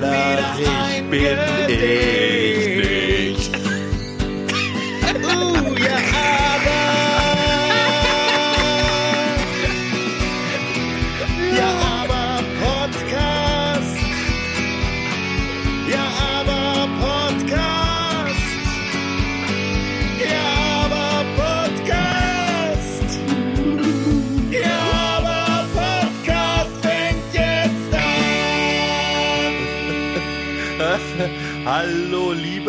Lullerich bin ich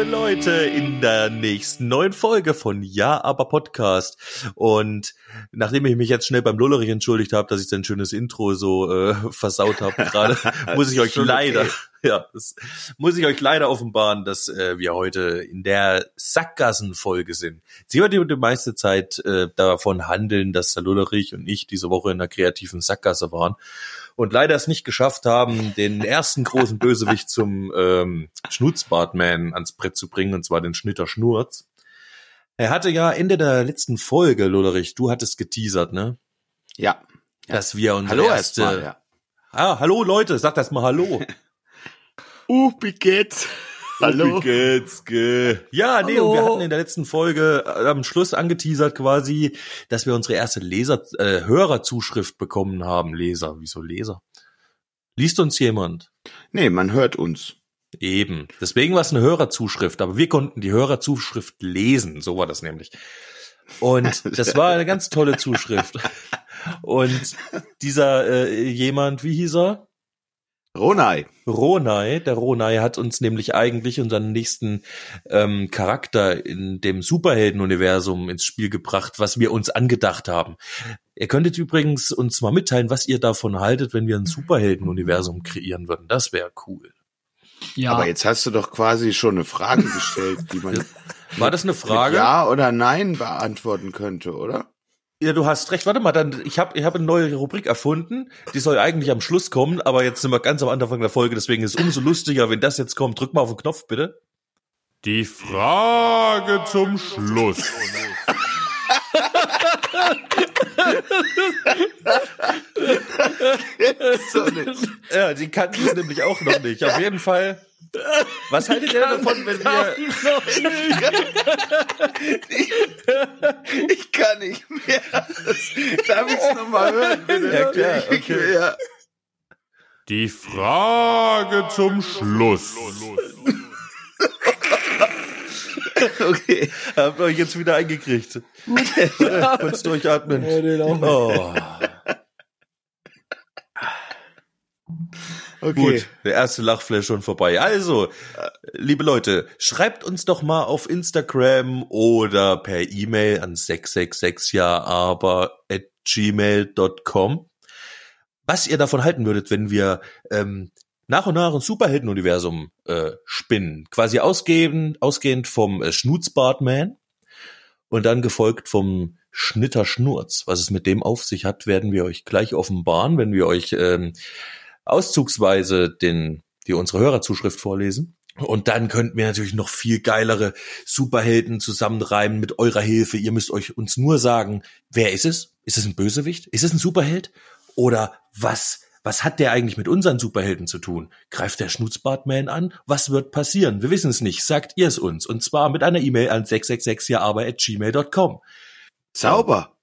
liebe Leute, in der nächsten neuen Folge von Ja, aber Podcast. Und nachdem ich mich jetzt schnell beim Lullerich entschuldigt habe, dass ich sein schönes Intro so äh, versaut habe gerade, muss ich euch leider, okay. ja, das muss ich euch leider offenbaren, dass äh, wir heute in der Sackgassenfolge sind. Sie wird die, die meiste Zeit äh, davon handeln, dass der Lullerich und ich diese Woche in einer kreativen Sackgasse waren und leider es nicht geschafft haben, den ersten großen Bösewicht zum ähm, Schnutzbartman ans Brett zu bringen, und zwar den Schnitter Schnurz. Er hatte ja Ende der letzten Folge, Lullerich, du hattest geteasert, ne? Ja. Ja. Dass wir unsere Hallo erste... erstmal, ja. Ah, hallo Leute, sagt erst mal Hallo. Uh, wie geht's? Hallo. Wie geht's? Ge ja, nee, Hallo. und wir hatten in der letzten Folge äh, am Schluss angeteasert quasi, dass wir unsere erste Leser, äh, Hörerzuschrift bekommen haben. Leser, wieso Leser? Liest uns jemand? Nee, man hört uns. Eben. Deswegen war es eine Hörerzuschrift, aber wir konnten die Hörerzuschrift lesen, so war das nämlich. Und das war eine ganz tolle Zuschrift. Und dieser äh, jemand, wie hieß er? Ronai. Ronai, der Ronai hat uns nämlich eigentlich unseren nächsten ähm, Charakter in dem Superhelden-Universum ins Spiel gebracht, was wir uns angedacht haben. Ihr könntet übrigens uns mal mitteilen, was ihr davon haltet, wenn wir ein Superhelden-Universum kreieren würden. Das wäre cool. Ja, Aber jetzt hast du doch quasi schon eine Frage gestellt, die man War das eine Frage? mit Ja oder Nein beantworten könnte, oder? Ja, du hast recht. Warte mal, dann ich habe ich hab eine neue Rubrik erfunden. Die soll eigentlich am Schluss kommen, aber jetzt sind wir ganz am Anfang der Folge, deswegen ist es umso lustiger, wenn das jetzt kommt. Drück mal auf den Knopf, bitte. Die Frage zum Schluss. So nicht. Ja, die kannten es nämlich auch noch nicht. Auf jeden Fall. Was haltet ihr davon, wenn wir Ich kann nicht mehr. Das, darf ich's nochmal hören, bitte? Ja, klar, Ich- okay. Ja. Die Frage zum Schluss. Okay. habt ihr euch jetzt wieder eingekriegt? Kurz durchatmen. Oh. Okay. Gut, der erste Lachflash schon vorbei. Also, liebe Leute, schreibt uns doch mal auf Instagram oder per E-Mail an 666 ja aber at gmail.com, was ihr davon halten würdet, wenn wir ähm, nach und nach ein Superheldenuniversum äh, spinnen. Quasi ausgehend, ausgehend vom äh, Schnutzbartman und dann gefolgt vom Schnitter Schnurz. Was es mit dem auf sich hat, werden wir euch gleich offenbaren, wenn wir euch ähm, auszugsweise den, die unsere Hörerzuschrift vorlesen. Und dann könnten wir natürlich noch viel geilere Superhelden zusammenreimen mit eurer Hilfe. Ihr müsst euch uns nur sagen, wer ist es? Ist es ein Bösewicht? Ist es ein Superheld? Oder was, was hat der eigentlich mit unseren Superhelden zu tun? Greift der Schnutzbartman an? Was wird passieren? Wir wissen es nicht. Sagt ihr es uns. Und zwar mit einer E-Mail an 666jaaber.gmail.com. Sauber.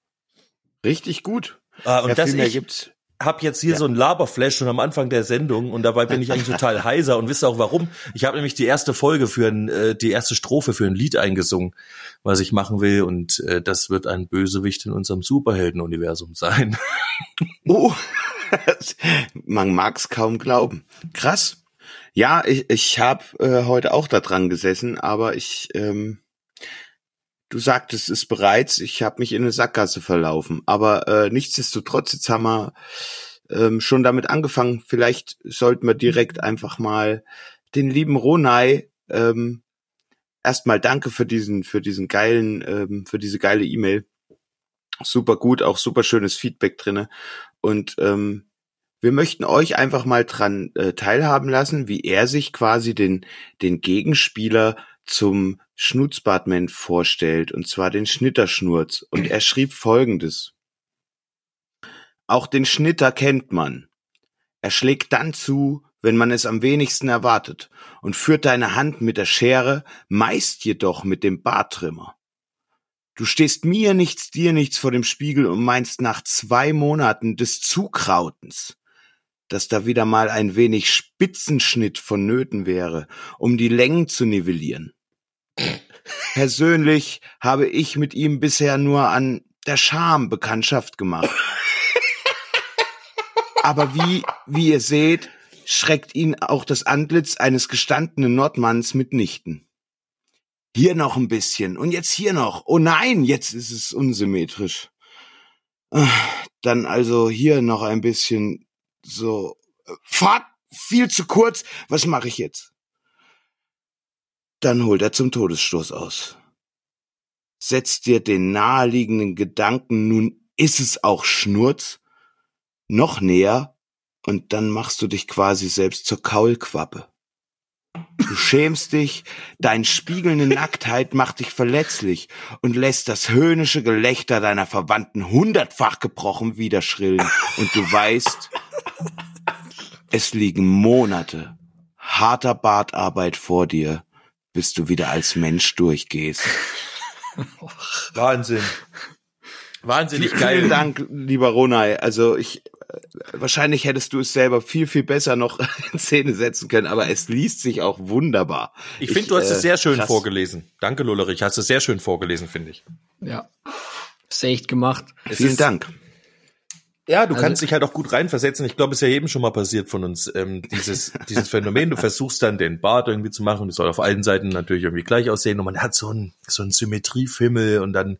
Richtig gut. Ah, und ja, das ich, gibt's. hab jetzt hier so ein Laberflash schon am Anfang der Sendung und dabei bin ich eigentlich total heiser und wisst auch warum? Ich habe nämlich die erste Folge für ein, äh, die erste Strophe für ein Lied eingesungen, was ich machen will und äh, das wird ein Bösewicht in unserem Superhelden-Universum sein. Oh, man mag's kaum glauben. Krass. Ja, ich, ich habe äh, heute auch da dran gesessen, aber ich, ähm, du sagtest es bereits, ich habe mich in eine Sackgasse verlaufen. Aber äh, nichtsdestotrotz, jetzt haben wir ähm, schon damit angefangen. Vielleicht sollten wir direkt einfach mal den lieben Ronai ähm, erstmal danke für diesen, für diesen geilen, ähm, für diese geile E-Mail. Super gut, auch super schönes Feedback drinne. Und ähm, wir möchten euch einfach mal dran äh, teilhaben lassen, wie er sich quasi den, den Gegenspieler zum Schnutzbartman vorstellt, und zwar den Schnitterschnurz. Und er schrieb folgendes. Auch den Schnitter kennt man. Er schlägt dann zu, wenn man es am wenigsten erwartet, und führt deine Hand mit der Schere, meist jedoch mit dem Barttrimmer. Du stehst mir nichts, dir nichts vor dem Spiegel und meinst nach zwei Monaten des Zukrautens, dass da wieder mal ein wenig Spitzenschnitt vonnöten wäre, um die Längen zu nivellieren. Persönlich habe ich mit ihm bisher nur an der Scham Bekanntschaft gemacht. Aber wie, wie ihr seht, schreckt ihn auch das Antlitz eines gestandenen Nordmanns mitnichten. Hier noch ein bisschen und jetzt hier noch. Oh nein, jetzt ist es unsymmetrisch. Ah, Dann also hier noch ein bisschen so. Fahrt viel zu kurz. Was mache ich jetzt? Dann holt er zum Todesstoß aus. Setzt dir den naheliegenden Gedanken, nun ist es auch Schnurz, noch näher und dann machst du dich quasi selbst zur Kaulquappe. Du schämst dich, dein spiegelnde Nacktheit macht dich verletzlich und lässt das höhnische Gelächter deiner Verwandten hundertfach gebrochen wieder schrillen und du weißt, es liegen Monate harter Bartarbeit vor dir, bis du wieder als Mensch durchgehst. Wahnsinn. Wahnsinnig Vielen geil. Dank, lieber Ronay. Also ich wahrscheinlich hättest du es selber viel viel besser noch in Szene setzen können, aber es liest sich auch wunderbar. Ich finde, du hast äh, es sehr schön krass. vorgelesen. Danke, Lullerich. Hast es sehr schön vorgelesen, finde ich. Ja. Ist echt gemacht. Es Vielen ist- Dank. Ja, du Also- kannst dich halt auch gut reinversetzen. Ich glaube, es ist ja jedem schon mal passiert von uns, ähm, dieses, dieses Phänomen. Du versuchst dann den Bart irgendwie zu machen. Das soll auf allen Seiten natürlich irgendwie gleich aussehen. Und man hat so einen, so einen Symmetriefimmel und dann,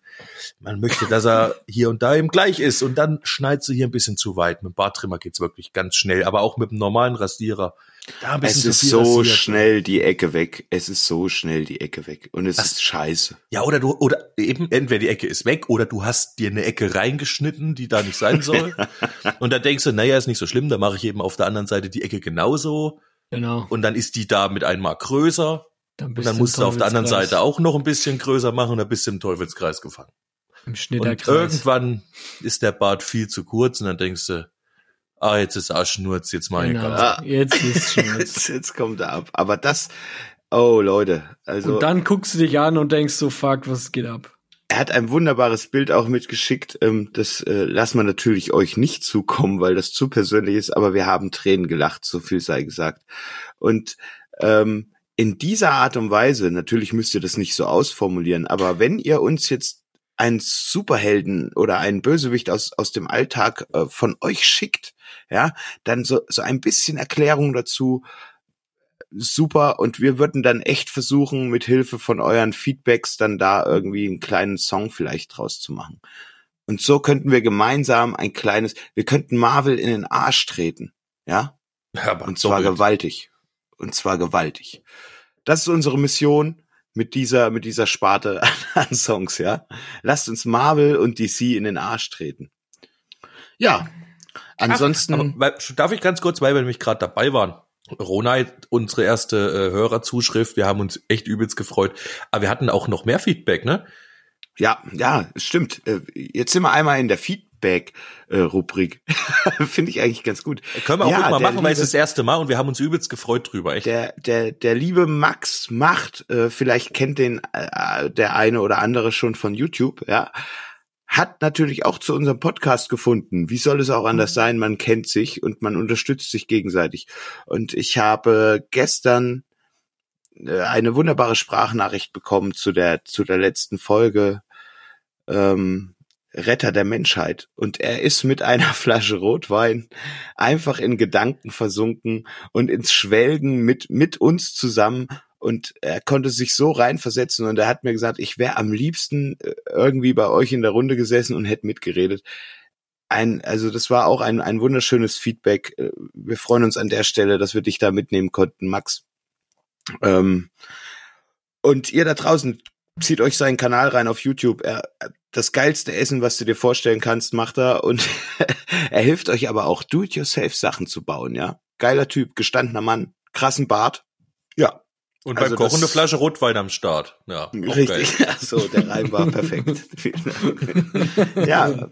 man möchte, dass er hier und da eben gleich ist. Und dann schneidest du hier ein bisschen zu weit. Mit dem Barttrimmer geht's wirklich ganz schnell. Aber auch mit dem normalen Rasierer. Da Es ist so rasiert. schnell die Ecke weg. Es ist so schnell die Ecke weg und es ist scheiße. Ja, oder du, oder eben, entweder die Ecke ist weg oder du hast dir eine Ecke reingeschnitten, die da nicht sein soll. und dann denkst du, naja, ist nicht so schlimm, dann mache ich eben auf der anderen Seite die Ecke genauso. Genau. Und dann ist die da mit einmal größer. Dann, Und bist dann du musst du auf der anderen. Seite auch noch ein bisschen größer machen und dann bist du im Teufelskreis gefangen. Im Und Schnitterkreis. irgendwann ist der Bart viel zu kurz und dann denkst du, ah, jetzt ist Arschnurz, jetzt mach ich Genau. ganz. Ah. Jetzt ist schon. Jetzt, jetzt kommt er ab. Aber das, oh Leute, also Und dann guckst du dich an und denkst so, fuck, was geht ab? er hat ein wunderbares Bild auch mitgeschickt. Ähm, das äh, lassen wir natürlich euch nicht zukommen, weil das zu persönlich ist. Aber wir haben Tränen gelacht, so viel sei gesagt. Und ähm, in dieser Art und Weise, natürlich müsst ihr das nicht so ausformulieren, aber wenn ihr uns jetzt einen Superhelden oder einen Bösewicht aus, aus dem Alltag äh, von euch schickt, ja, dann so, so ein bisschen Erklärung dazu, super. Und wir würden dann echt versuchen, mit Hilfe von euren Feedbacks dann da irgendwie einen kleinen Song vielleicht draus zu machen. Und so könnten wir gemeinsam ein kleines, wir könnten Marvel in den Arsch treten, ja, Aber und zwar doppelt. gewaltig. Und zwar gewaltig. Das ist unsere Mission mit dieser, mit dieser Sparte an Songs, ja. Lasst uns Marvel und DC in den Arsch treten. Ja. Ansonsten, Aber, weil, darf ich ganz kurz, weil wir nämlich gerade dabei waren. Ronay, unsere erste äh, Hörerzuschrift, wir haben uns echt übelst gefreut. Aber wir hatten auch noch mehr Feedback, ne? ja, ja, es stimmt. Äh, Jetzt sind wir einmal in der Feedback-Rubrik. Finde ich eigentlich ganz gut. Können wir auch Ja, mal machen, weil es liebe- ist das erste Mal und wir haben uns übelst gefreut drüber, echt. Der, der, der liebe Max Macht, äh, vielleicht kennt den äh, der eine oder andere schon von YouTube, ja, hat natürlich auch zu unserem Podcast gefunden. Wie soll es auch anders sein? Man kennt sich und man unterstützt sich gegenseitig. Und ich habe gestern äh, eine wunderbare Sprachnachricht bekommen zu der zu der letzten Folge ähm, Retter der Menschheit. Und er ist mit einer Flasche Rotwein einfach in Gedanken versunken und ins Schwelgen mit, mit uns zusammen. Und er konnte sich so reinversetzen und er hat mir gesagt, ich wäre am liebsten äh, irgendwie bei euch in der Runde gesessen und hätte mitgeredet. Ein, also das war auch ein, ein wunderschönes Feedback. Äh, Wir freuen uns an der Stelle, dass wir dich da mitnehmen konnten, Max. Ähm, und ihr da draußen, zieht euch seinen Kanal rein auf YouTube. Er, das geilste Essen, was du dir vorstellen kannst, macht er und er hilft euch aber auch do-it-yourself Sachen zu bauen, ja. Geiler Typ, gestandener Mann, krassen Bart. Ja. Und Also beim Kochen das- eine Flasche Rotwein am Start. Ja, auch geil. Richtig, ach so, der Reim war perfekt. Ja,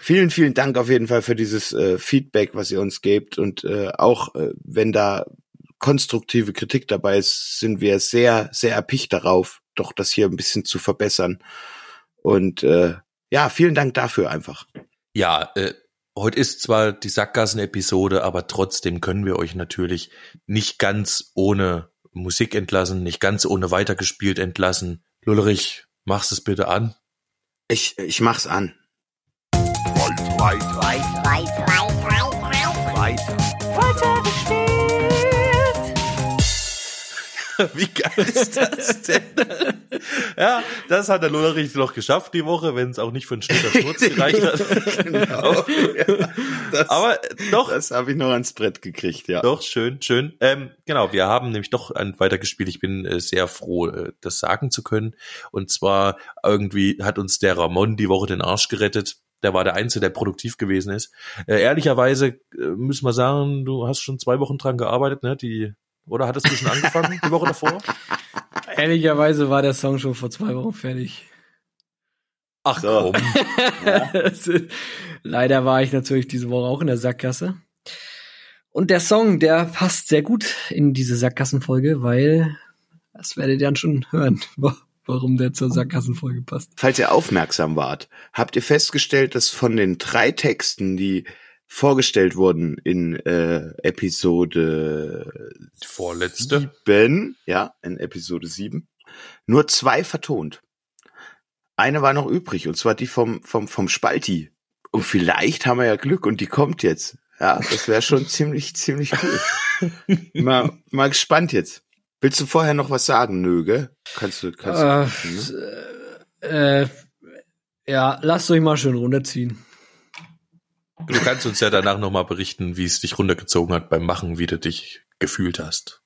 vielen, vielen Dank auf jeden Fall für dieses äh, Feedback, was ihr uns gebt und äh, auch äh, wenn da konstruktive Kritik dabei ist, sind wir sehr, sehr erpicht darauf, doch das hier ein bisschen zu verbessern. Und äh, ja, vielen Dank dafür einfach. Ja, äh, heute ist zwar die Sackgassen-Episode, aber trotzdem können wir euch natürlich nicht ganz ohne Musik entlassen, nicht ganz ohne weitergespielt entlassen. Lullerich, mach's es bitte an. Ich, ich mach's an. Wie geil ist das denn? ja, das hat der Lullerich noch geschafft die Woche, wenn es auch nicht für einen Schnitt Schnurz gereicht hat. genau. Ja, das, Aber doch, das habe ich noch ans Brett gekriegt, ja. Doch, schön, schön. Ähm, genau, wir haben nämlich doch ein weitergespielt. Ich bin äh, sehr froh, äh, das sagen zu können. Und zwar irgendwie hat uns der Ramon die Woche den Arsch gerettet. Der war der Einzige, der produktiv gewesen ist. Äh, ehrlicherweise äh, müssen wir sagen, du hast schon zwei Wochen dran gearbeitet, ne? Die oder hattest du schon angefangen die Woche davor? Ehrlicherweise war der Song schon vor zwei Wochen fertig. Ach So. komm. Leider war ich natürlich diese Woche auch in der Sackgasse. Und der Song, der passt sehr gut in diese Sackgassenfolge, weil das werdet ihr dann schon hören, wa- warum der zur Sackgassenfolge passt. Falls ihr aufmerksam wart, habt ihr festgestellt, dass von den drei Texten, die vorgestellt wurden in äh, Episode vorletzte. sieben, ja, in Episode sieben, nur zwei vertont. Eine war noch übrig, und zwar die vom, vom, vom Spalti. Und vielleicht haben wir ja Glück und die kommt jetzt. Ja, das wäre schon ziemlich, ziemlich cool. mal, mal gespannt jetzt. Willst du vorher noch was sagen, Nöge? Kannst du, kannst du, ne? Äh, äh, ja, lasst euch mal schön runterziehen. Du kannst uns ja danach nochmal berichten, wie es dich runtergezogen hat beim Machen, wie du dich gefühlt hast.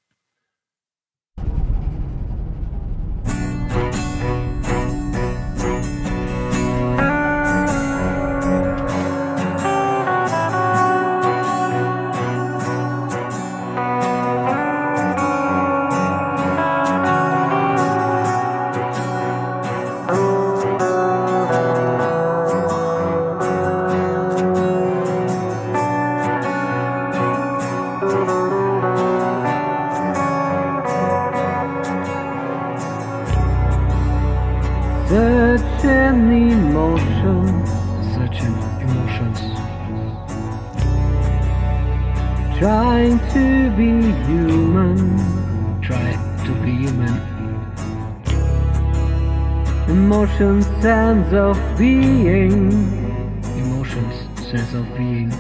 Emotions, sense of being, emotions, sense of being.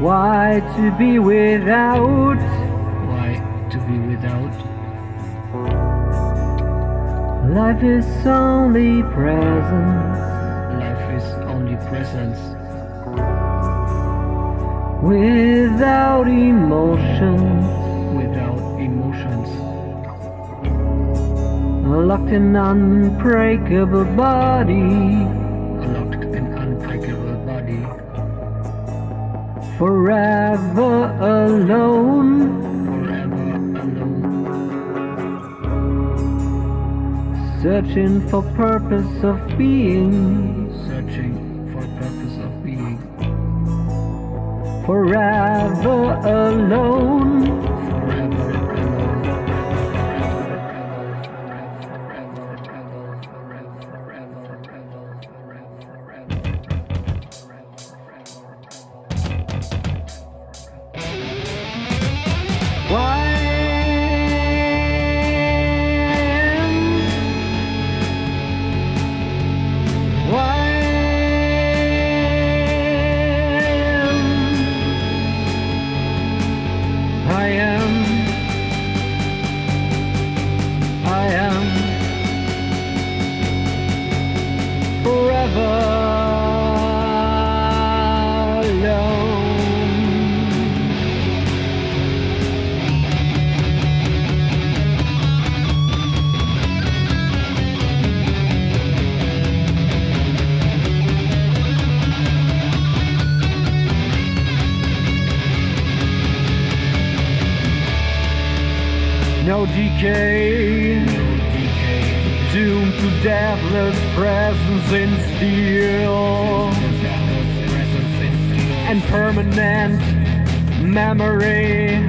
Why to be without? Why to be without? Life is only presence. Life is only presence. Without emotions. In unbreakable body. Locked in unbreakable body. Forever alone. Forever alone. Searching for purpose of being. Searching for purpose of being. Forever alone. No decay. Doomed to deathless presence in steel. And permanent memory.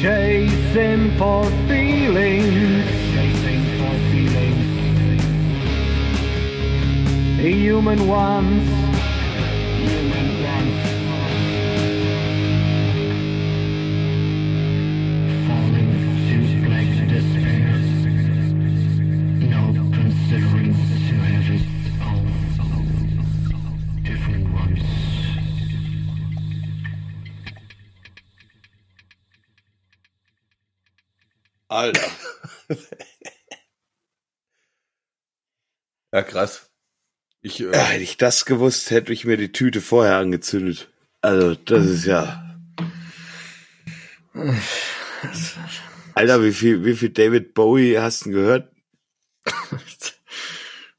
Chasing for feelings. Chasing for feelings. Human ones. Alter. Ja, krass. Ich, äh, Ja, hätte ich das gewusst, hätte ich mir die Tüte vorher angezündet. Also, das ist ja. Alter, wie viel, wie viel David Bowie hast du gehört?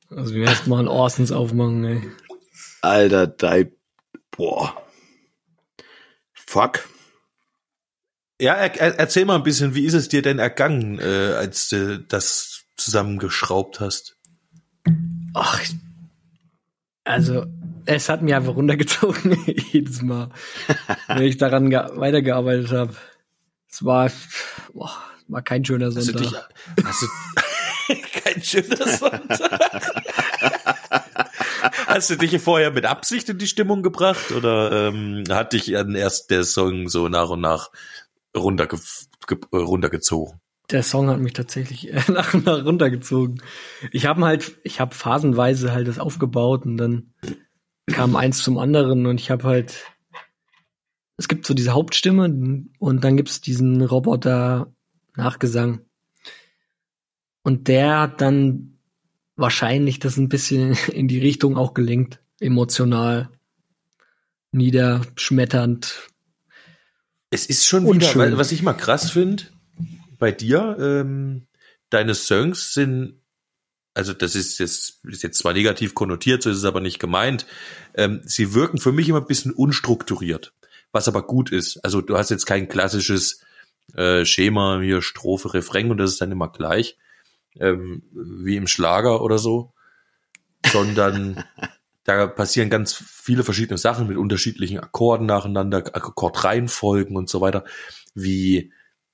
Also wir erst mal ein Orsons aufmachen, ey. Alter, Di Boah. Fuck. Ja, er, er, erzähl mal ein bisschen, wie ist es dir denn ergangen, äh, als du das zusammengeschraubt hast? Ach, also es hat mich einfach runtergezogen jedes Mal, wenn ich daran ge- weitergearbeitet habe. Es war, boah, war kein schöner Hast du dich, Sonntag. hast du, kein schöner Sonntag. Hast du dich vorher mit Absicht in die Stimmung gebracht oder ähm, hat dich dann erst der Song so nach und nach runterge ge äh, runtergezogen? Der Song hat mich tatsächlich äh, nach und nach runtergezogen. Ich habe halt, ich habe phasenweise halt das aufgebaut und dann kam eins zum anderen und ich habe halt, es gibt so diese Hauptstimme und dann gibt's diesen Roboter Nachgesang und der hat dann wahrscheinlich das ein bisschen in die Richtung auch gelenkt, emotional, niederschmetternd. Es ist schon wieder, weil- was ich mal krass finde, bei dir, ähm, deine Songs sind, also das ist jetzt, ist jetzt zwar negativ konnotiert, so ist es aber nicht gemeint, ähm, sie wirken für mich immer ein bisschen unstrukturiert, was aber gut ist. Also du hast jetzt kein klassisches äh, Schema, hier Strophe, Refrain und das ist dann immer gleich, ähm, wie im Schlager oder so, sondern da passieren ganz viele verschiedene Sachen mit unterschiedlichen Akkorden nacheinander, Akkordreihenfolgen und so weiter. Wie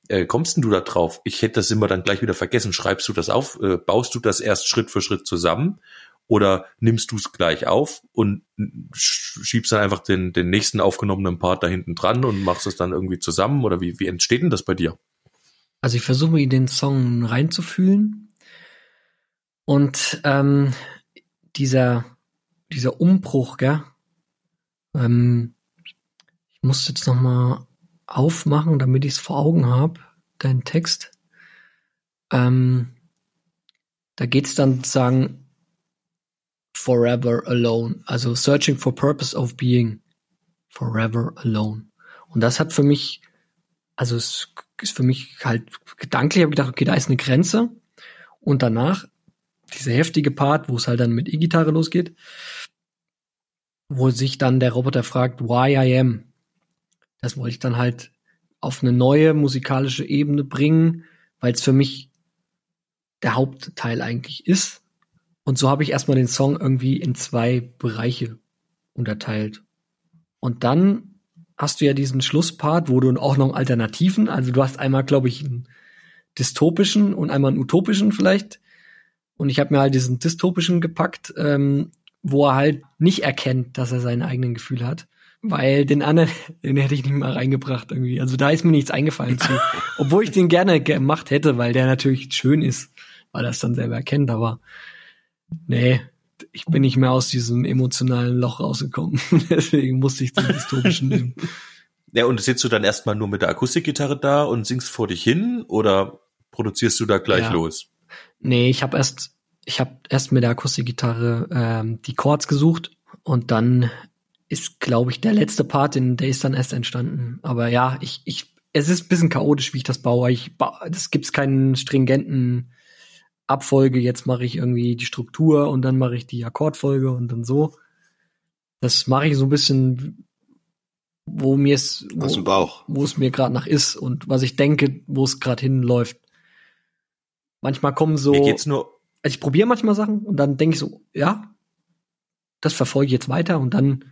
äh, kommst denn du da drauf? Ich hätte das immer dann gleich wieder vergessen. Schreibst du das auf? Äh, baust du das erst Schritt für Schritt zusammen? Oder nimmst du es gleich auf und sch- schiebst dann einfach den, den nächsten aufgenommenen Part da hinten dran und machst es dann irgendwie zusammen? Oder wie, wie entsteht denn das bei dir? Also ich versuche in den Song reinzufühlen. Und ähm, dieser, dieser Umbruch, gell? Ähm, ich muss jetzt noch mal aufmachen, damit ich es vor Augen habe, deinen Text. Ähm, da geht's dann sozusagen Forever Alone, also Searching for Purpose of Being Forever Alone. Und das hat für mich also es ist für mich halt gedanklich, habe ich gedacht, okay, da ist eine Grenze. Und danach dieser heftige Part, wo es halt dann mit E-Gitarre losgeht, wo sich dann der Roboter fragt, why I am. Das wollte ich dann halt auf eine neue musikalische Ebene bringen, weil es für mich der Hauptteil eigentlich ist. Und so habe ich erstmal den Song irgendwie in zwei Bereiche unterteilt. Und dann hast du ja diesen Schlusspart, wo du auch noch einen alternativen, also du hast einmal, glaube ich, einen dystopischen und einmal einen utopischen vielleicht. Und ich habe mir halt diesen dystopischen gepackt, ähm, wo er halt nicht erkennt, dass er seine eigenen Gefühle hat. Weil den anderen, den hätte ich nicht mal reingebracht irgendwie. Also da ist mir nichts eingefallen zu. Obwohl ich den gerne gemacht hätte, weil der natürlich schön ist, weil er es dann selber erkennt, aber nee, ich bin nicht mehr aus diesem emotionalen Loch rausgekommen. Deswegen musste ich den dystopischen nehmen. Ja, und sitzt du dann erstmal nur mit der Akustikgitarre da und singst vor dich hin oder produzierst du da gleich Ja. los? Nee, ich habe erst, ich habe erst mit der Akustikgitarre ähm, die Chords gesucht und dann ist, glaube ich, der letzte Part, in, der ist dann erst entstanden. Aber ja, ich, ich, es ist ein bisschen chaotisch, wie ich das baue. Ich, ba- das gibt's keinen stringenten Abfolge. Jetzt mache ich irgendwie die Struktur und dann mache ich die Akkordfolge und dann so. Das mache ich so ein bisschen wo mir es, wo, Bauch. wo es mir gerade nach ist und was ich denke, wo es gerade hinläuft. Manchmal kommen so, Mir geht's nur, ich probiere manchmal Sachen und dann denke ich so, ja, das verfolge ich jetzt weiter und dann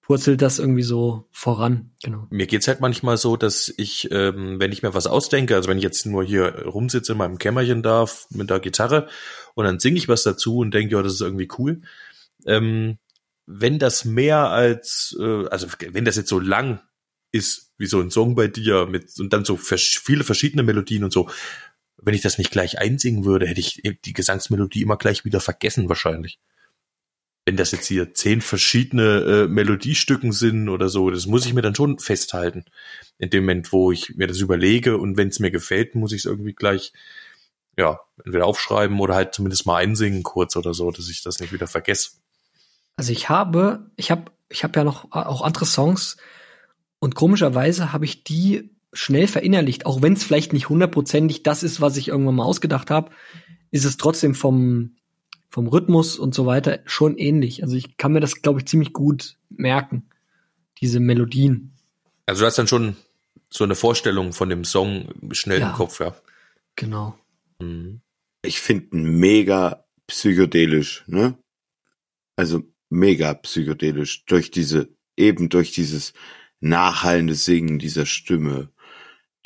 purzelt das irgendwie so voran. Genau. mir geht's halt manchmal so, dass ich, ähm, wenn ich mir was ausdenke, also wenn ich jetzt nur hier rumsitze in meinem Kämmerchen da mit der Gitarre und dann singe ich was dazu und denke, ja, das ist irgendwie cool. Ähm, wenn das mehr als, äh, also wenn das jetzt so lang ist, wie so ein Song bei dir mit und dann so vers viele verschiedene Melodien und so, wenn ich das nicht gleich einsingen würde, hätte ich die Gesangsmelodie immer gleich wieder vergessen wahrscheinlich. Wenn das jetzt hier zehn verschiedene äh, Melodiestücken sind oder so, das muss ich mir dann schon festhalten. In dem Moment, wo ich mir das überlege und wenn es mir gefällt, muss ich es irgendwie gleich, ja, entweder aufschreiben oder halt zumindest mal einsingen kurz oder so, dass ich das nicht wieder vergesse. Also ich habe, ich habe, ich habe ja noch auch andere Songs und komischerweise habe ich die schnell verinnerlicht, auch wenn es vielleicht nicht hundertprozentig das ist, was ich irgendwann mal ausgedacht habe, ist es trotzdem vom vom Rhythmus und so weiter schon ähnlich. Also ich kann mir das, glaube ich, ziemlich gut merken, diese Melodien. Also du hast dann schon so eine Vorstellung von dem Song schnell Ja. im Kopf, ja. Genau. Mhm. Ich finde mega psychedelisch, ne? Also mega psychedelisch durch diese, eben durch dieses nachhallende Singen dieser Stimme,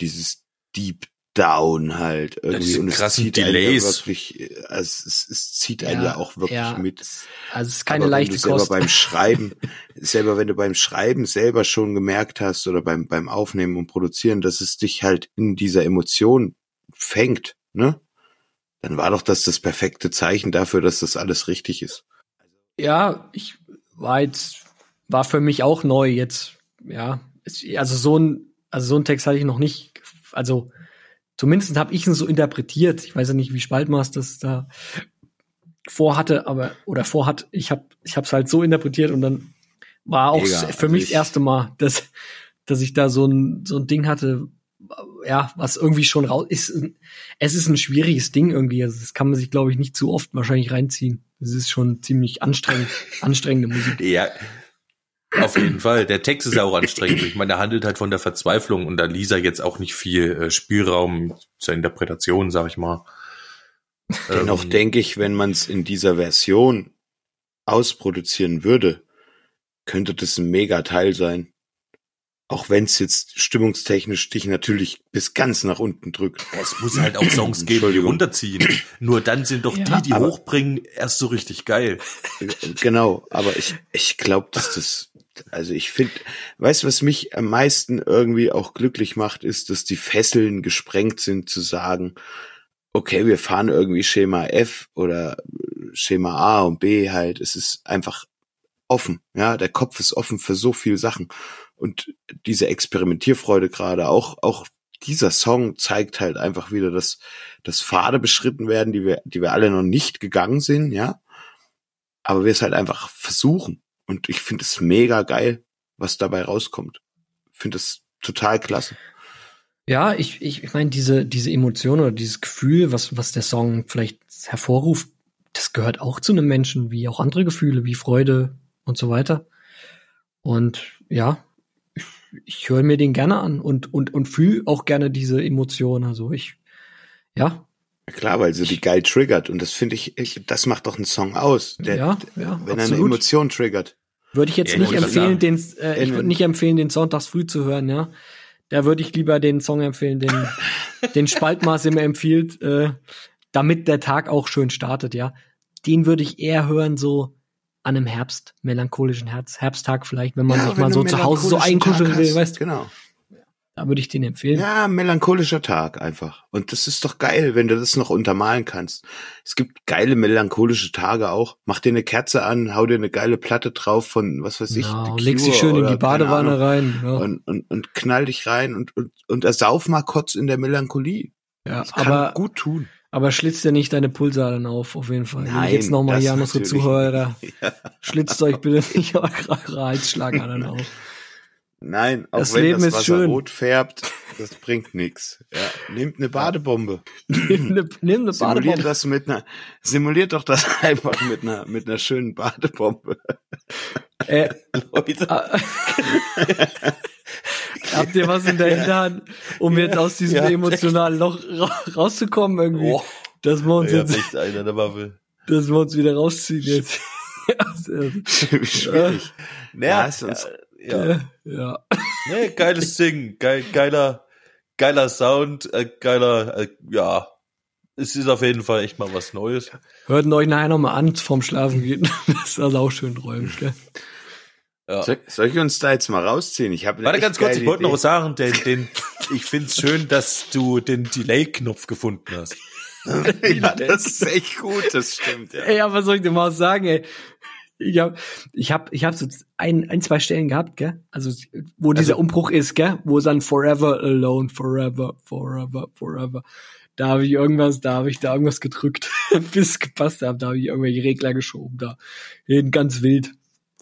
dieses Deep Down halt irgendwie. Und es zieht einen ja Delays. wirklich, äh, es, es, zieht einen ja, auch wirklich ja, mit. Also es ist keine Aber leichte wenn du selber Kost. beim Schreiben, selber wenn du beim Schreiben selber schon gemerkt hast oder beim, beim Aufnehmen und Produzieren, dass es dich halt in dieser Emotion fängt, ne? Dann war doch das das perfekte Zeichen dafür, dass das alles richtig ist. Ja, ich war jetzt, war für mich auch neu jetzt, ja. Also so ein, also so ein Text hatte ich noch nicht, also zumindest habe ich ihn so interpretiert. Ich weiß ja nicht, wie Spaltmaß das da vorhatte, aber, oder vorhat. Ich habe ich hab's halt so interpretiert und dann war auch Mega, für mich ich- das erste Mal, dass, dass ich da so ein, so ein Ding hatte, ja, was irgendwie schon raus ist. Es ist ein schwieriges Ding irgendwie. Also das kann man sich, glaube ich, nicht zu oft wahrscheinlich reinziehen. Das ist schon ziemlich anstrengend, anstrengende Musik. Ja, auf jeden Fall. Der Text ist ja auch anstrengend. Ich meine, er handelt halt von der Verzweiflung und da er jetzt auch nicht viel äh, Spielraum zur Interpretation, sag ich mal. Dennoch Ähm, denke ich, wenn man es in dieser Version ausproduzieren würde, könnte das ein mega Teil sein. Auch wenn es jetzt stimmungstechnisch dich natürlich bis ganz nach unten drückt. Es muss halt auch Songs geben, die runterziehen. Nur dann sind doch Ja, die, die aber- hochbringen, erst so richtig geil. Genau, aber ich, ich glaube, dass das, also ich finde, weißt du, was mich am meisten irgendwie auch glücklich macht, ist, dass die Fesseln gesprengt sind zu sagen, okay, wir fahren irgendwie Schema F oder Schema A und B halt. Es ist einfach offen, ja, der Kopf ist offen für so viel Sachen. Und diese Experimentierfreude gerade, auch, auch dieser Song zeigt halt einfach wieder, dass, dass Pfade beschritten werden, die wir, die wir alle noch nicht gegangen sind, ja aber wir es halt einfach versuchen. Und ich finde es mega geil, was dabei rauskommt. Finde es total klasse. Ja, ich, ich, ich meine, diese, diese Emotion oder dieses Gefühl, was, was der Song vielleicht hervorruft, das gehört auch zu einem Menschen, wie auch andere Gefühle, wie Freude und so weiter. Und ja, ich, ich höre mir den gerne an und, und, und fühle auch gerne diese Emotion. Also ich, ja, Klar, weil sie die geil triggert. Und das finde ich, ich, das macht doch einen Song aus. Der, ja, ja, wenn er eine absolut. Emotion triggert. Würde ich jetzt Ja, nicht empfehlen, den, äh, ich würde nicht empfehlen, den sonntags früh zu hören, ja. Da würde ich lieber den Song empfehlen, den, den Spaltmaß immer empfiehlt, äh, damit der Tag auch schön startet, ja. Den würde ich eher hören, so an einem Herbst, melancholischen Herbst, Herbsttag vielleicht, wenn man Ja, sich mal so zu Hause so einkuscheln will, weißt du, Genau. Da würde ich den empfehlen. Ja, melancholischer Tag einfach. Und das ist doch geil, wenn du das noch untermalen kannst. Es gibt geile melancholische Tage auch. Mach dir eine Kerze an, hau dir eine geile Platte drauf von, was weiß ich, Ja, und leg sie schön in die Badewanne rein. Ja, Und, und, und knall dich rein und, und, und ersauf mal kurz in der Melancholie. ja Das kann aber, gut tun. aber schlitzt ja nicht deine Pulsadern auf, auf jeden Fall. Nein, jetzt nochmal hier an unsere Zuhörer, nicht. schlitzt euch bitte nicht eure, Halsschlagadern auf. Nein, auch Das wenn Leben das Wasser schön. rot färbt, das bringt nix. Ja, nehmt eine Badebombe. nimm eine, eine Simuliert Badebombe. das mit einer, simuliert doch das einfach mit einer, mit einer schönen Badebombe. Äh, Leute. ah, habt ihr was in der Hinterhand, um jetzt aus diesem Ja, emotionalen Loch ra rauszukommen irgendwie? Oh, Dass wir uns jetzt, an der Waffe. dass wir uns wieder rausziehen jetzt. Schwierig. Naja, Ja, ist uns- ja. ja. ja. Nee, geiles Ding, geil, geiler, geiler Sound, äh, geiler, äh, ja. Es ist auf jeden Fall echt mal was Neues. Hört euch nachher nochmal an vorm Schlafen gehen. Das ist also auch schön träumend, gell? Ja. Soll, soll ich uns da jetzt mal rausziehen? Ich habe Warte ganz kurz, ich wollte noch was sagen, den, den, ich find's schön, dass du den Delay-Knopf gefunden hast. ja, das ist echt gut, das stimmt. Ja. Ey, aber was soll ich dir mal sagen, ey? Ich hab, ich hab, ich hab so ein, ein, zwei Stellen gehabt, gell? Also, wo dieser Umbruch ist, gell? Wo es dann forever alone, forever, forever, forever. Da habe ich irgendwas, da habe ich da irgendwas gedrückt, bis es gepasst hat. Da habe ich irgendwelche Regler geschoben, da. Hin, ganz wild.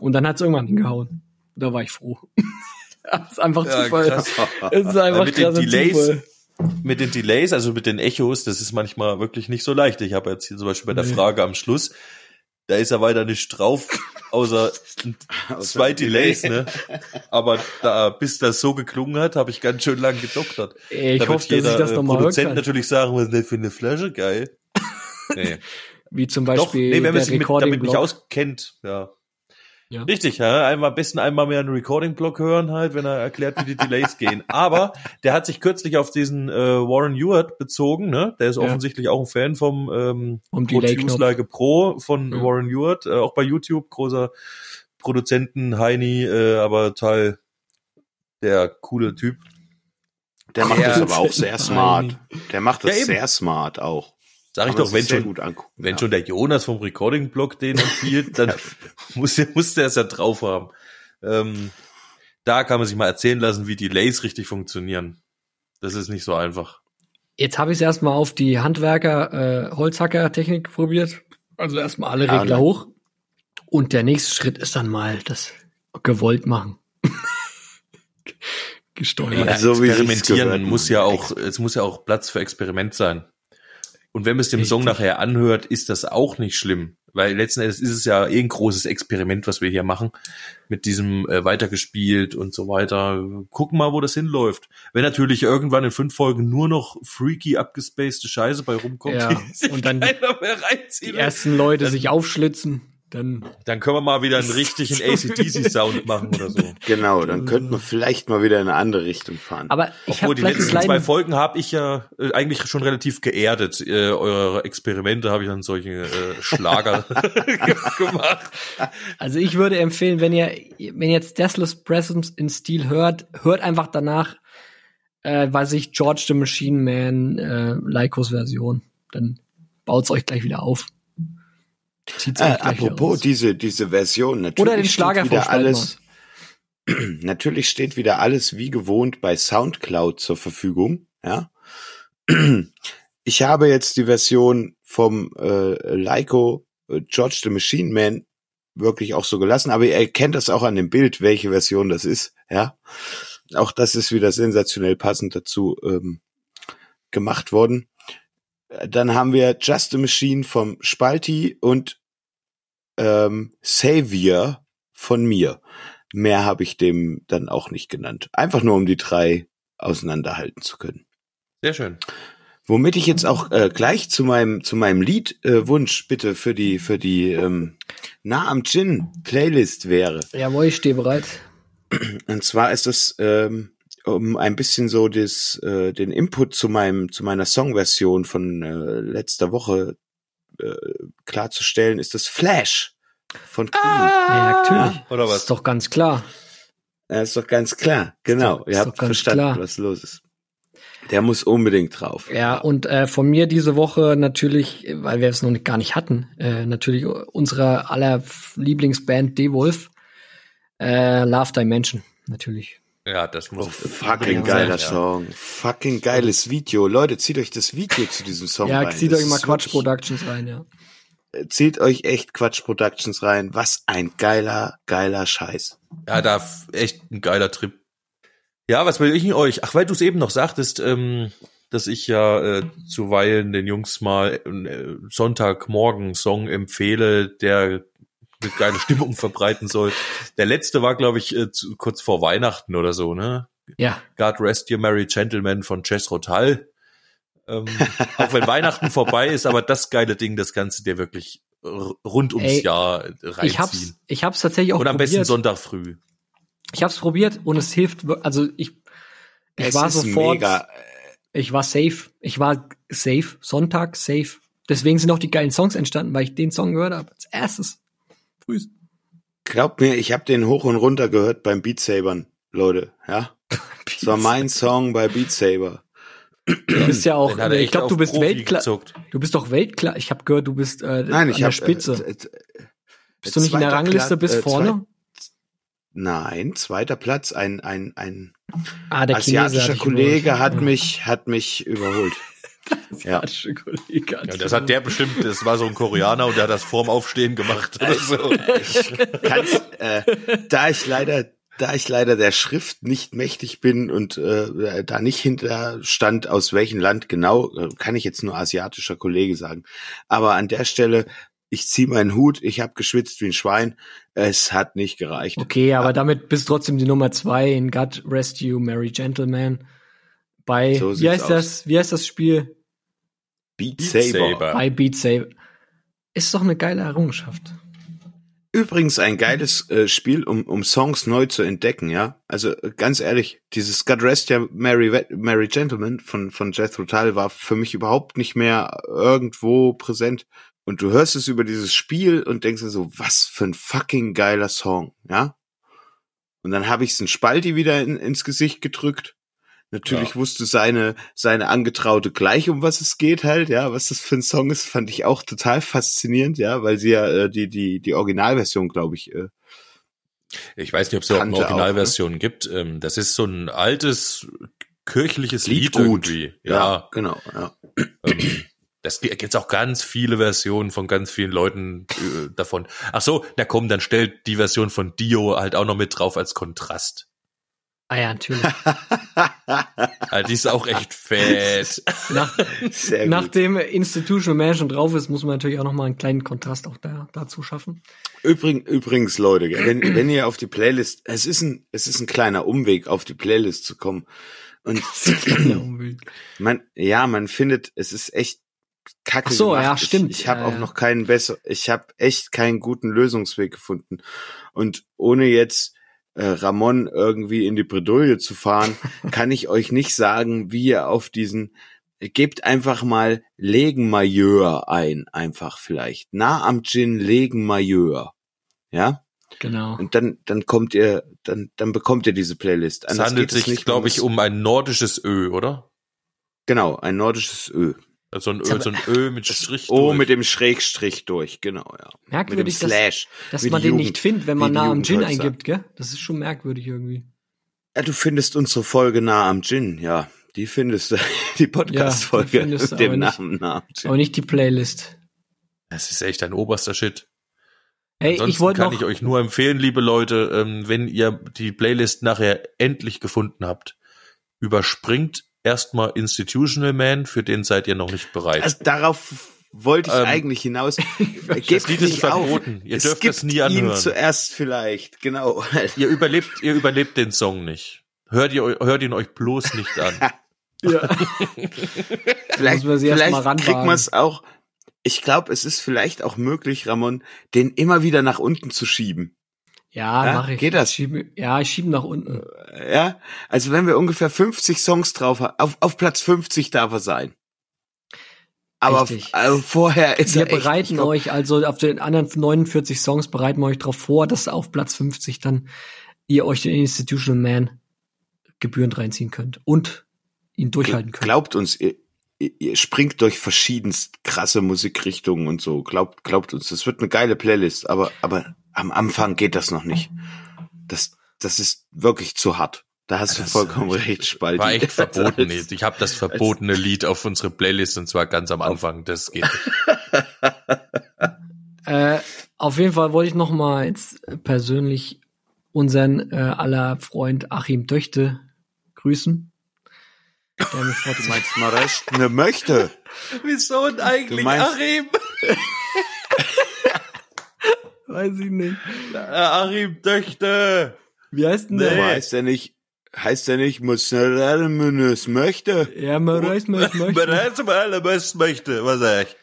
Und dann hat's irgendwann hingehauen. Da war ich froh. das ist einfach Ja, Zufall. krass. Es ist einfach mit den Delays, Zufall. mit den Delays, also mit den Echos, das ist manchmal wirklich nicht so leicht. Ich habe jetzt hier zum Beispiel bei der Nee. Frage am Schluss, da ist ja weiter nicht drauf, außer zwei Delays, ne? Aber da, bis das so geklungen hat, habe ich ganz schön lang gedoktert. Ey, ich da hoffe, wird dass ich jeder das äh, nochmal Produzent natürlich sagen, was ist denn für eine Flasche, geil. Nee. Wie zum Doch, Beispiel nee, wenn man sich mit, damit nicht auskennt, ja. Ja. Richtig, ja. Einmal, am besten einmal mehr einen Recording-Blog hören halt, wenn er erklärt, wie die Delays gehen. Aber der hat sich kürzlich auf diesen äh, Warren Ewart bezogen, ne? Der ist Ja. offensichtlich auch ein Fan vom ähm, Um Pro Delay-Knopf. Tunes Like a Pro von Ja. Warren Ewart, äh, auch bei YouTube, großer Produzenten, Heini, äh, aber Teil der coole Typ. Der macht Ja. das aber auch sehr smart. Der macht das Ja, sehr smart auch. Sag ich doch, wenn schon, gut angucken. Wenn ja. schon der Jonas vom Recording-Blog den empfiehlt, dann muss, muss der es ja drauf haben. Ähm, da kann man sich mal erzählen lassen, wie Delays richtig funktionieren. Das ist nicht so einfach. Jetzt habe ich es erstmal auf die Handwerker äh, Holzhacker-Technik probiert. Also erstmal alle Ja, Regler ne. hoch. Und der nächste Schritt ist dann mal das gewollt machen. Gesteuert. Ja, so Experimentieren muss ja auch, es muss ja auch Platz für Experiment sein. Und wenn man es dem Song Richtig. nachher anhört, ist das auch nicht schlimm. Weil letzten Endes ist es ja eh ein großes Experiment, was wir hier machen. Mit diesem äh, weitergespielt und so weiter. Gucken mal, wo das hinläuft. Wenn natürlich irgendwann in fünf Folgen nur noch freaky, abgespacede Scheiße bei rumkommt, Ja, und dann die ersten Leute sich aufschlitzen, dann dann können wir mal wieder einen richtigen ACDC-Sound machen oder so. Genau, dann könnten wir vielleicht mal wieder in eine andere Richtung fahren. aber ich Obwohl die letzten zwei Folgen habe ich ja äh, eigentlich schon relativ geerdet. Äh, eure Experimente habe ich dann solche äh, Schlager gemacht. Also ich würde empfehlen, wenn ihr, wenn ihr jetzt Deathless Presence in Stil hört, hört einfach danach, äh, weiß ich, George the Machine Man, äh, Lycos Version. Dann baut's euch gleich wieder auf. Äh, apropos raus. diese, diese Version, natürlich Oder den Schlager steht wieder alles, natürlich steht wieder alles wie gewohnt bei Soundcloud zur Verfügung, ja. Ich habe jetzt die Version vom äh, Lyco äh, George the Machine Man wirklich auch so gelassen, aber ihr erkennt das auch an dem Bild, welche Version das ist, ja. Auch das ist wieder sensationell passend dazu ähm, gemacht worden. Dann haben wir Just a Machine vom Spalti und ähm, Savior von mir. Mehr habe ich dem dann auch nicht genannt. Einfach nur, um die drei auseinanderhalten zu können. Sehr schön. Womit ich jetzt auch äh, gleich zu meinem zu meinem Liedwunsch äh, Wunsch bitte für die für die ähm, Nah am Gin Playlist wäre. Jawohl, ich stehe bereit. Und zwar ist es ähm, um ein bisschen so das, äh, den Input zu meinem zu meiner Songversion von äh, letzter Woche äh, klarzustellen, ist das Flash von Queen. Ja, natürlich. Oder was? Ist doch ganz klar. Ja, ist doch ganz klar. Genau, doch- ihr ist habt doch ganz verstanden, klar. was los ist. Der muss unbedingt drauf. Ja, und äh, von mir diese Woche natürlich, weil wir es noch nicht, gar nicht hatten, äh, natürlich unsere aller Lieblingsband D-Wolf, äh, Love Dimension, natürlich. Ja, das muss Oh, fucking Ja, geiler ja. Song. Fucking geiles Video. Leute, zieht euch das Video zu diesem Song ja, rein. zieht Das euch mal Quatsch Productions rein, ja. Zieht euch echt Quatsch Productions rein. Was ein geiler, geiler Scheiß. Ja, da echt ein geiler Trip Ja, was will ich denn euch? Ach, weil du es eben noch sagtest, ähm, dass ich ja äh, zuweilen den Jungs mal äh, Sonntagmorgen Song empfehle, der eine geile Stimmung verbreiten soll. Der letzte war, glaube ich, äh, zu, kurz vor Weihnachten oder so, ne? Ja. God Rest Your Merry Gentlemen von Jess Rotal. Ähm, auch wenn Weihnachten vorbei ist, aber das geile Ding, das kannst du dir wirklich rund ums Ey, Jahr reinziehen. Ich hab's, ich hab's tatsächlich auch Und am besten probiert. Sonntag früh. Ich hab's probiert und es hilft, also ich, ich Es war sofort, mega. ich war safe, ich war safe, Sonntag safe. Deswegen sind auch die geilen Songs entstanden, weil ich den Song gehört habe. Als erstes. Früh. Glaubt mir, ich habe den hoch und runter gehört beim Beat Sabern, Leute, ja. Das war mein Song bei Beat Saber. Du bist ja auch, ich glaube, du bist Weltklasse. Du bist doch Weltklasse. Ich habe gehört, du bist äh, Nein, an ich der habe Spitze. Äh, äh, bist du nicht in der Rangliste Platz- bis äh, vorne? Nein, zweiter Platz. Ein ein ein ah, Chinese asiatischer hat Kollege hat mich hat mich überholt. Ja. Asiatischer Kollege. Ja, das hat der bestimmt, das war so ein Koreaner und der hat das vorm Aufstehen gemacht oder so. Kannst, äh, da ich leider, da ich leider der Schrift nicht mächtig bin und äh, da nicht hinter stand, aus welchem Land genau, äh, kann ich jetzt nur asiatischer Kollege sagen. Aber an der Stelle, ich ziehe meinen Hut, ich habe geschwitzt wie ein Schwein, es hat nicht gereicht. Okay, aber damit bist du trotzdem die Nummer zwei in God Rest You, Merry Gentleman. Bei, So wie heißt aus. das, wie heißt das Spiel? Beat Saber. Saber. Bei Beat Saber. Ist doch eine geile Errungenschaft. Übrigens ein geiles äh, Spiel, um, um Songs neu zu entdecken, ja. Also ganz ehrlich, dieses God Rest Ya Merry, We- Merry Gentleman von, von Jethro Tull war für mich überhaupt nicht mehr irgendwo präsent. Und du hörst es über dieses Spiel und denkst dir so, was für ein fucking geiler Song, ja. Und dann habe ich es ein Spalti wieder in, ins Gesicht gedrückt. Natürlich Ja. wusste seine, seine Angetraute gleich, um was es geht halt, ja, was das für ein Song ist, fand ich auch total faszinierend, ja, weil sie ja äh, die, die, die Originalversion, glaube ich, äh, Ich weiß nicht, ob es überhaupt eine Kannte auch, ne? Originalversion gibt. Ähm, das ist so ein altes kirchliches Lied, Liedgut. irgendwie. Ja, Ja. genau, ja. Ähm, das gibt jetzt auch ganz viele Versionen von ganz vielen Leuten äh, davon. Ach so, na komm, dann stellt die Version von Dio halt auch noch mit drauf als Kontrast. Ah ja, natürlich. Also die ist auch echt fett. Nach, Sehr gut. nachdem Institutional Man schon drauf ist, muss man natürlich auch noch mal einen kleinen Kontrast auch da, dazu schaffen. Übrig, übrigens, Leute, wenn, wenn ihr auf die Playlist, es ist ein, es ist ein kleiner Umweg, auf die Playlist zu kommen. Und man, ja, man findet, es ist echt kacke Ach so, gemacht. ja, stimmt. Ich, ich habe Ja, auch ja. noch keinen besser, ich habe echt keinen guten Lösungsweg gefunden. Und ohne jetzt Ramon irgendwie in die Bredouille zu fahren, kann ich euch nicht sagen, wie ihr auf diesen Gebt einfach mal Legen Majeur ein, einfach vielleicht. Nah am Gin Legen Majeur. Ja? Genau. Und dann, dann kommt ihr, dann, dann bekommt ihr diese Playlist. Es Anders handelt geht es sich, nicht, glaube ich, um ein nordisches Ö, oder? Genau, ein nordisches Ö. Also ein Ö, so ein Ö mit Strich. O durch. mit dem Schrägstrich durch, genau, ja. Mit dem Merkwürdig, dass, Slash. dass wie man den Jugend- nicht findet, wenn man nah am Gin eingibt, gell? Das ist schon merkwürdig irgendwie. Ja, du findest unsere Folge nah am Gin, ja. Die findest du, die Podcast-Folge Ja, die findest du mit dem. Namen nah am Gin. Aber nicht die Playlist. Das ist echt ein oberster Shit. Hey, Ansonsten ich wollte kann ich euch nur empfehlen, liebe Leute, ähm, wenn ihr die Playlist nachher endlich gefunden habt, überspringt erstmal Institutional Man, für den seid ihr noch nicht bereit. Also darauf wollte ich Ähm, eigentlich hinaus. das Lied ist nicht auf. verboten. Ihr es dürft gibt das nie ihn anhören. zuerst vielleicht, genau. ihr überlebt, ihr überlebt den Song nicht. Hört ihr, hört ihn euch bloß nicht an. ja, vielleicht man sich erst vielleicht kriegt man es auch. Ich glaube, es ist vielleicht auch möglich, Ramon, den immer wieder nach unten zu schieben. Ja, Ja, mach ich. geht das? Ich schieb, ja, ich schiebe nach unten. Ja, also wenn wir ungefähr 50 Songs drauf haben, auf, auf Platz 50 darf er sein. Aber Richtig. also vorher ist Wir er echt, bereiten glaub, euch, also auf den anderen 49 Songs bereiten wir euch darauf vor, dass auf Platz 50 dann ihr euch den Institutional Man gebührend reinziehen könnt und ihn durchhalten könnt. Glaubt uns, ihr, ihr, ihr springt durch verschiedenst krasse Musikrichtungen und so. Glaubt, glaubt uns, das wird eine geile Playlist, aber, aber am Anfang geht das noch nicht. Das, das ist wirklich zu hart. Da hast du Das vollkommen recht, Spalti. War echt verboten. Als- Ich habe das verbotene Lied auf unsere Playlist und zwar ganz am Anfang. Das geht nicht. Äh, auf jeden Fall wollte ich noch mal jetzt persönlich unseren äh, aller Freund Achim Döchte grüßen. Der mich vor Du meinst mal recht, ne möchte. Wieso denn eigentlich, Du meinst- Achim? Weiß ich nicht. Achim Töchte. Wie heißt denn der? Heißt der nicht, heißt der nicht, muss lernen, wenn es möchte. Ja, man weiß man möchte. Bereit zum allerbesten möchte, was sag ich?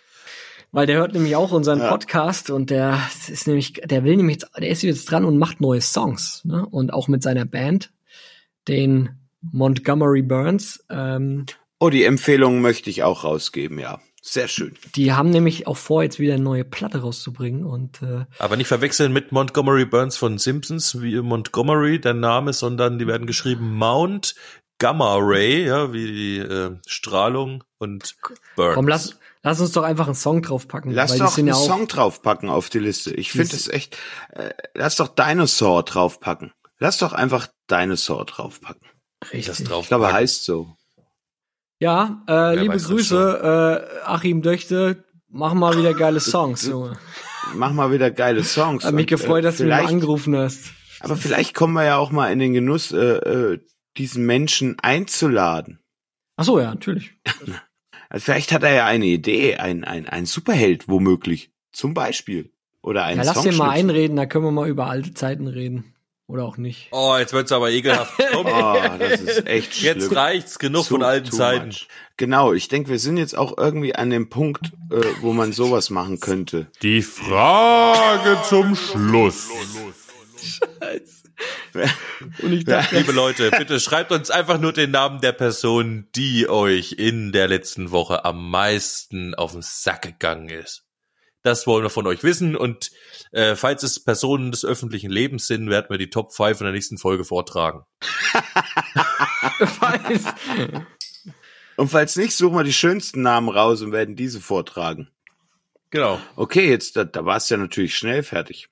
Weil der hört nämlich auch unseren Ja. Podcast und der ist nämlich, der will nämlich, jetzt, der ist jetzt dran und macht neue Songs, ne? Und auch mit seiner Band, den Montgomery Burns. Ähm, Oh, die Empfehlung möchte ich auch rausgeben, ja. Sehr schön. die haben nämlich auch vor, jetzt wieder eine neue Platte rauszubringen und äh, Aber nicht verwechseln mit Montgomery Burns von Simpsons, wie Montgomery, der Name, sondern die werden geschrieben Mount Gamma Ray, ja, wie die äh, Strahlung und Burns. komm, lass, lass uns doch einfach einen Song draufpacken. Lass doch einen ja auch, Song draufpacken auf die Liste. Ich finde es echt, äh, lass doch Dinosaur draufpacken. Lass doch einfach Dinosaur draufpacken. das Richtig. drauf. Ich glaube, heißt so. Ja, äh, liebe Grüße, äh, Achim Döchte, mach mal wieder geile Songs, Junge. Mach mal wieder geile Songs. Hat mich Und, gefreut, äh, dass du mich angerufen hast. Aber vielleicht kommen wir ja auch mal in den Genuss, äh, äh, diesen Menschen einzuladen. Ach so, ja, natürlich. Also vielleicht hat er ja eine Idee, ein, ein, ein Superheld womöglich. Zum Beispiel. Oder ein Ja, lass den mal einreden, da können wir mal über alte Zeiten reden. Oder auch nicht. Oh, jetzt wird's aber ekelhaft. Komm, Oh, das ist echt schlimm. jetzt reicht's genug Too- von alten Zeiten. much. Genau, ich denke, wir sind jetzt auch irgendwie an dem Punkt, äh, wo man sowas machen könnte. Die Frage zum Schluss. Und ich dachte, Liebe Leute, bitte schreibt uns einfach nur den Namen der Person, die euch in der letzten Woche am meisten auf den Sack gegangen ist. Das wollen wir von euch wissen und äh, falls es Personen des öffentlichen Lebens sind, werden wir die Top 5 in der nächsten Folge vortragen. falls, Und falls nicht, suchen wir die schönsten Namen raus und werden diese vortragen. Genau. Okay, jetzt, da, da warst du ja natürlich schnell fertig.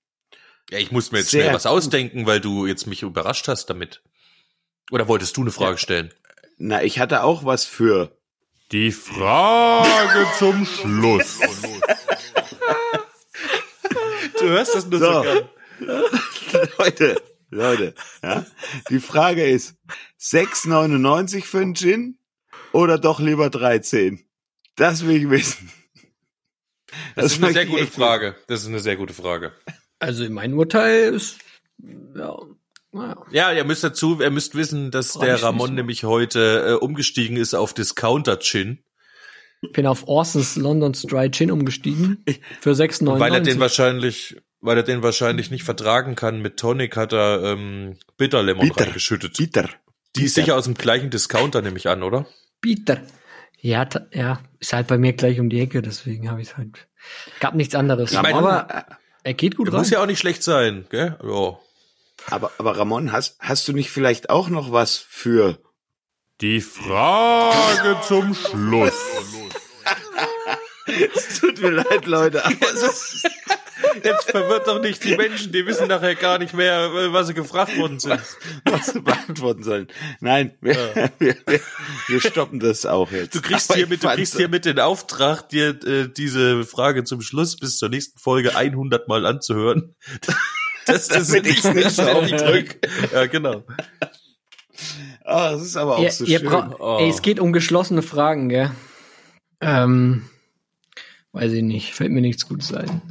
Ja, ich muss mir jetzt Sehr schnell was ausdenken, weil du jetzt mich überrascht hast damit. Oder wolltest du eine Frage stellen? Na, ich hatte auch was für. Die Frage zum Schluss. Du hörst das nur so. Leute, Leute, ja. Die Frage ist, 6,99 für einen Gin oder doch lieber 13? Das will ich wissen. Das, ist eine sehr gute Frage. Das ist eine sehr gute Frage. also mein Urteil ist, ja, naja. Ja, ihr müsst dazu, ihr müsst wissen, dass Frag der Ramon nämlich heute äh, umgestiegen ist auf Discounter Chin, bin auf Orson's London Dry Gin umgestiegen. Für 6,99. weil er den wahrscheinlich, weil er den wahrscheinlich nicht vertragen kann. Mit Tonic hat er ähm, Bitterlemon Bitter. reingeschüttet. Bitter. Die ist sicher aus dem gleichen Discounter, nehme ich an, oder? Bitter. Ja, ja, ist halt bei mir gleich um die Ecke, deswegen habe ich halt. Gab nichts anderes. Ich meine, aber er geht gut rein. Muss ja auch nicht schlecht sein, gell? Ja. Aber, aber Ramon, hast, hast du nicht vielleicht auch noch was für Die Frage zum Schluss. Es tut mir leid, Leute. Aber Jetzt verwirrt doch nicht die Menschen, die wissen nachher gar nicht mehr, äh, was sie gefragt worden sind. was sie beantworten sollen. Nein, wir, wir, wir, wir stoppen das auch jetzt. Du kriegst Aber ich hiermit, du kriegst hiermit den Auftrag, dir äh, diese Frage zum Schluss bis zur nächsten Folge 100 Mal anzuhören. Das ist Damit ich's nicht so ständig oft drück. Ja, genau. Ah, das ist aber auch ihr, so ihr schön. bra- Oh. Ey, es geht um geschlossene Fragen, gell? Ähm, weiß ich nicht, fällt mir nichts Gutes ein.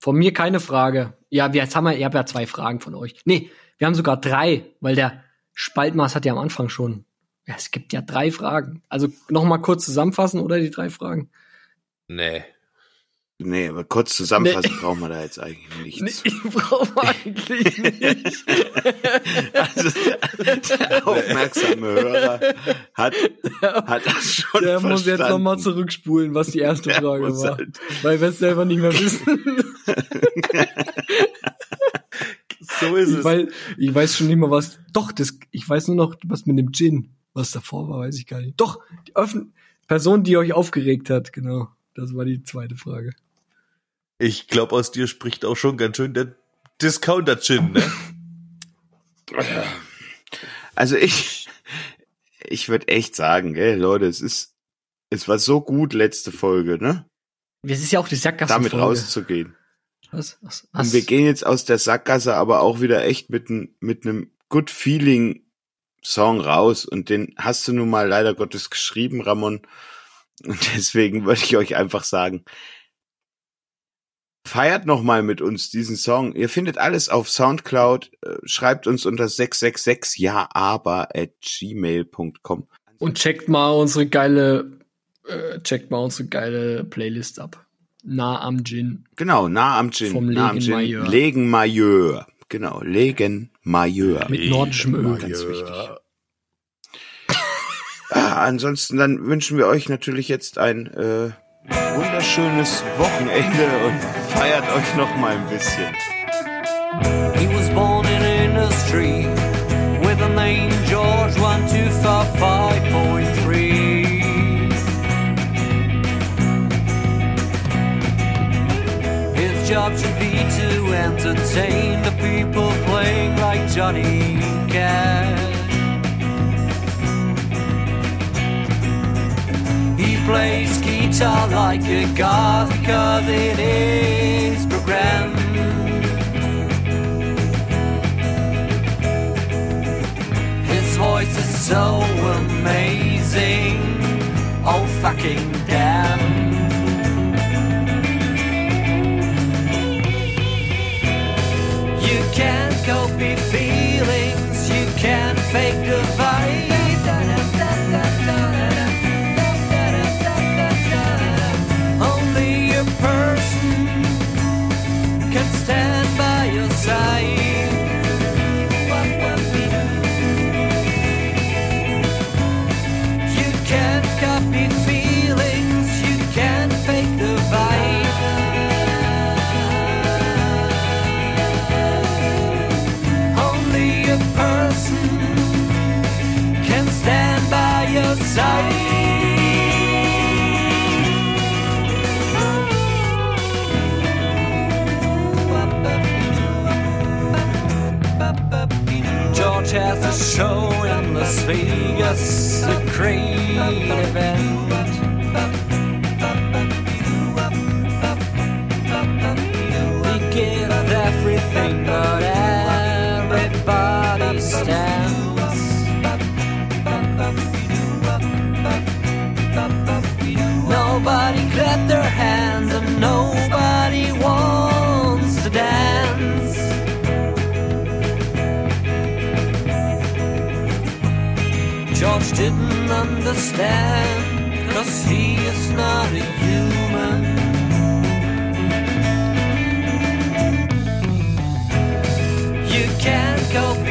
Von mir keine Frage. Ja, wir, jetzt haben wir, ihr habt ja zwei Fragen von euch. Nee, wir haben sogar drei, weil der Spaltmaß hat ja am Anfang schon. Ja, es gibt ja drei Fragen. Also noch mal kurz zusammenfassen oder die drei Fragen? Nee. Nee, aber kurz zusammenfassen brauchen wir da jetzt eigentlich nichts. ich brauche eigentlich nicht. Also, der aufmerksame Hörer hat, hat das schon Der muss jetzt noch mal verstanden. zurückspulen, was die erste Der Frage war. halt- Weil wir es selber nicht mehr wissen. So ist Ich weiß, ich weiß schon nicht mehr was. Doch, das, ich weiß nur noch, was mit dem Gin, was davor war, weiß ich gar nicht. Doch, die Öffn Person, die euch aufgeregt hat, genau. Das war die zweite Frage. Ich glaube, aus dir spricht auch schon ganz schön der Discounter-Chin, ne? Also ich, ich würde echt sagen, gell, Leute, es ist, es war so gut letzte Folge, ne? Es ist ja auch die Sackgasse. Damit rauszugehen. Was, was, Und was? wir gehen jetzt aus der Sackgasse aber auch wieder echt mit, n- mit einem Good Feeling Song raus und den hast du nun mal leider Gottes geschrieben, Ramon. Und deswegen würde ich euch einfach sagen, feiert noch mal mit uns diesen Song. Ihr findet alles auf Soundcloud. Äh, Schreibt uns unter 666 ja aber at gmail.com. Und checkt mal unsere geile, äh, checkt mal unsere geile Playlist ab. Nah am Gin. Genau, nah am Gin. Vom nah am Legen Gin. Majeur. Legen Majeur. Genau, Legen Majeur. Mit nordischem Öl. Ganz wichtig. Ah, ansonsten dann wünschen wir euch natürlich jetzt ein äh, wunderschönes Wochenende und feiert euch noch mal ein bisschen. He was born in industry with a name George 1255.3. His job should be to entertain the people playing like Johnny Cash. He plays guitar like a god because it is programmed. His voice is so amazing. Oh fucking damn. You can't copy feelings, you can't fake the vibe. Show in Las Vegas, a great event. Understand, cause he is not a human. You can't go.